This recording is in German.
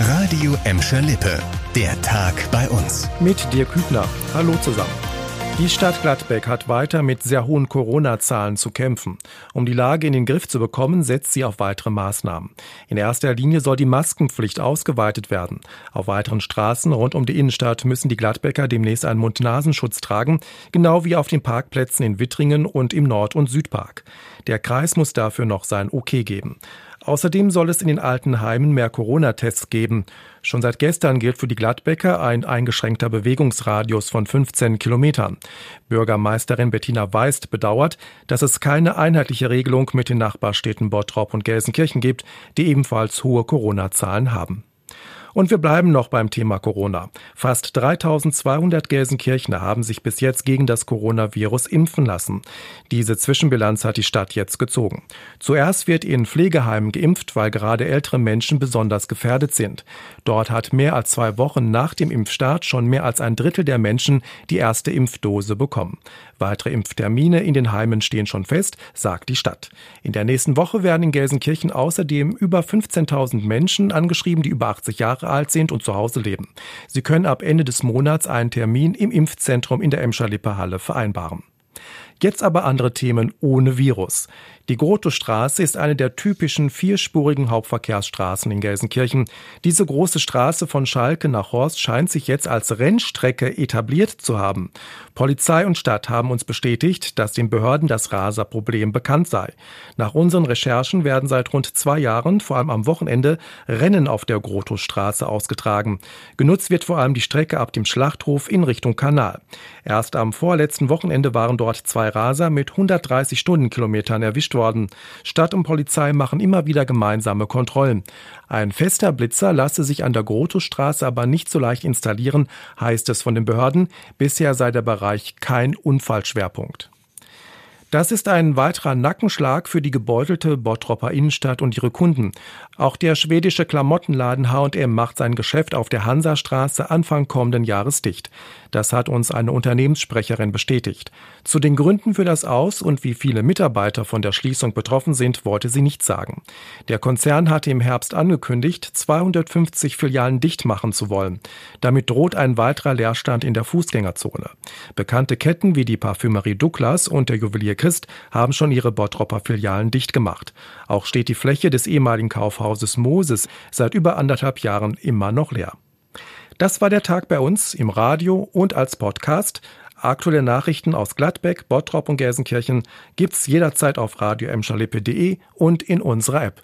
Radio Emscher Lippe. Der Tag bei uns. Mit dir Kübner. Hallo zusammen. Die Stadt Gladbeck hat weiter mit sehr hohen Corona-Zahlen zu kämpfen. Um die Lage in den Griff zu bekommen, setzt sie auf weitere Maßnahmen. In erster Linie soll die Maskenpflicht ausgeweitet werden. Auf weiteren Straßen rund um die Innenstadt müssen die Gladbecker demnächst einen Mund-Nasenschutz tragen, genau wie auf den Parkplätzen in Wittringen und im Nord- und Südpark. Der Kreis muss dafür noch sein Okay geben. Außerdem soll es in den Altenheimen mehr Corona-Tests geben. Schon seit gestern gilt für die Gladbecker ein eingeschränkter Bewegungsradius von 15 Kilometern. Bürgermeisterin Bettina Weist bedauert, dass es keine einheitliche Regelung mit den Nachbarstädten Bottrop und Gelsenkirchen gibt, die ebenfalls hohe Corona-Zahlen haben. Und wir bleiben noch beim Thema Corona. Fast 3200 Gelsenkirchner haben sich bis jetzt gegen das Coronavirus impfen lassen. Diese Zwischenbilanz hat die Stadt jetzt gezogen. Zuerst wird in Pflegeheimen geimpft, weil gerade ältere Menschen besonders gefährdet sind. Dort hat mehr als zwei Wochen nach dem Impfstart schon mehr als ein Drittel der Menschen die erste Impfdose bekommen. Weitere Impftermine in den Heimen stehen schon fest, sagt die Stadt. In der nächsten Woche werden in Gelsenkirchen außerdem über 15.000 Menschen angeschrieben, die über 80 Jahre Jahre alt sind und zu Hause leben. Sie können ab Ende des Monats einen Termin im Impfzentrum in der Emscher Lippe Halle vereinbaren. Jetzt aber andere Themen ohne Virus. Die Grotowstraße ist eine der typischen vierspurigen Hauptverkehrsstraßen in Gelsenkirchen. Diese große Straße von Schalke nach Horst scheint sich jetzt als Rennstrecke etabliert zu haben. Polizei und Stadt haben uns bestätigt, dass den Behörden das Raserproblem bekannt sei. Nach unseren Recherchen werden seit rund zwei Jahren, vor allem am Wochenende, Rennen auf der Grotowstraße ausgetragen. Genutzt wird vor allem die Strecke ab dem Schlachthof in Richtung Kanal. Erst am vorletzten Wochenende waren dort zwei Raser mit 130 Stundenkilometern erwischt worden. Stadt und Polizei machen immer wieder gemeinsame Kontrollen. Ein fester Blitzer lasse sich an der Grotowstraße aber nicht so leicht installieren, heißt es von den Behörden. Bisher sei der Bereich kein Unfallschwerpunkt. Das ist ein weiterer Nackenschlag für die gebeutelte Bottropper Innenstadt und ihre Kunden. Auch der schwedische Klamottenladen H&M macht sein Geschäft auf der Hansastraße Anfang kommenden Jahres dicht. Das hat uns eine Unternehmenssprecherin bestätigt. Zu den Gründen für das Aus und wie viele Mitarbeiter von der Schließung betroffen sind, wollte sie nicht sagen. Der Konzern hatte im Herbst angekündigt, 250 Filialen dicht machen zu wollen. Damit droht ein weiterer Leerstand in der Fußgängerzone. Bekannte Ketten wie die Parfümerie Douglas und der Juwelier Christ haben schon ihre Bottropper Filialen dicht gemacht. Auch steht die Fläche des ehemaligen Kaufhauses Moses seit über anderthalb Jahren immer noch leer. Das war der Tag bei uns im Radio und als Podcast. Aktuelle Nachrichten aus Gladbeck, Bottrop und Gelsenkirchen gibt's jederzeit auf radio und in unserer App.